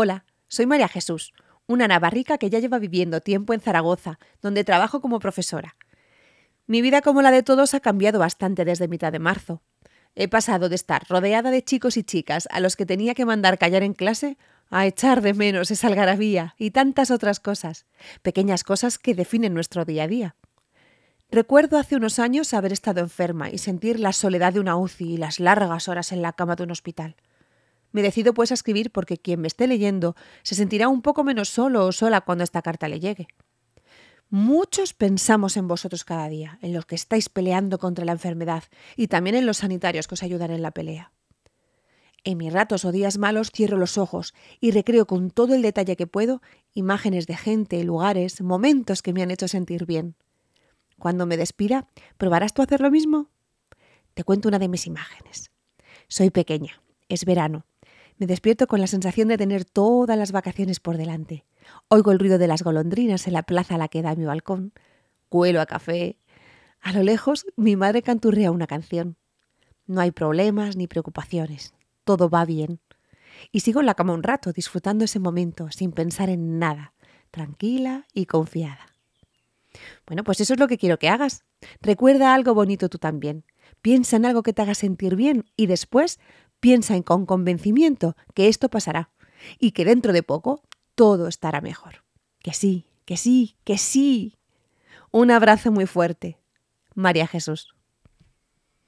Hola, soy María Jesús, una navarrica que ya lleva viviendo tiempo en Zaragoza, donde trabajo como profesora. Mi vida como la de todos ha cambiado bastante desde mitad de marzo. He pasado de estar rodeada de chicos y chicas a los que tenía que mandar callar en clase a echar de menos esa algarabía y tantas otras cosas, pequeñas cosas que definen nuestro día a día. Recuerdo hace unos años haber estado enferma y sentir la soledad de una UCI y las largas horas en la cama de un hospital. Me decido pues a escribir porque quien me esté leyendo se sentirá un poco menos solo o sola cuando esta carta le llegue. Muchos pensamos en vosotros cada día, en los que estáis peleando contra la enfermedad y también en los sanitarios que os ayudan en la pelea. En mis ratos o días malos cierro los ojos y recreo con todo el detalle que puedo imágenes de gente, lugares, momentos que me han hecho sentir bien. Cuando me despida, ¿probarás tú hacer lo mismo? Te cuento una de mis imágenes. Soy pequeña, es verano, me despierto con la sensación de tener todas las vacaciones por delante. Oigo el ruido de las golondrinas en la plaza a la que da mi balcón. Cuelo a café. A lo lejos, mi madre canturrea una canción. No hay problemas ni preocupaciones. Todo va bien. Y sigo en la cama un rato, disfrutando ese momento, sin pensar en nada, tranquila y confiada. Bueno, pues eso es lo que quiero que hagas. Recuerda algo bonito tú también. Piensa en algo que te haga sentir bien y después Piensa en con convencimiento que esto pasará y que dentro de poco todo estará mejor. Que sí, que sí, que sí. Un abrazo muy fuerte. María Jesús.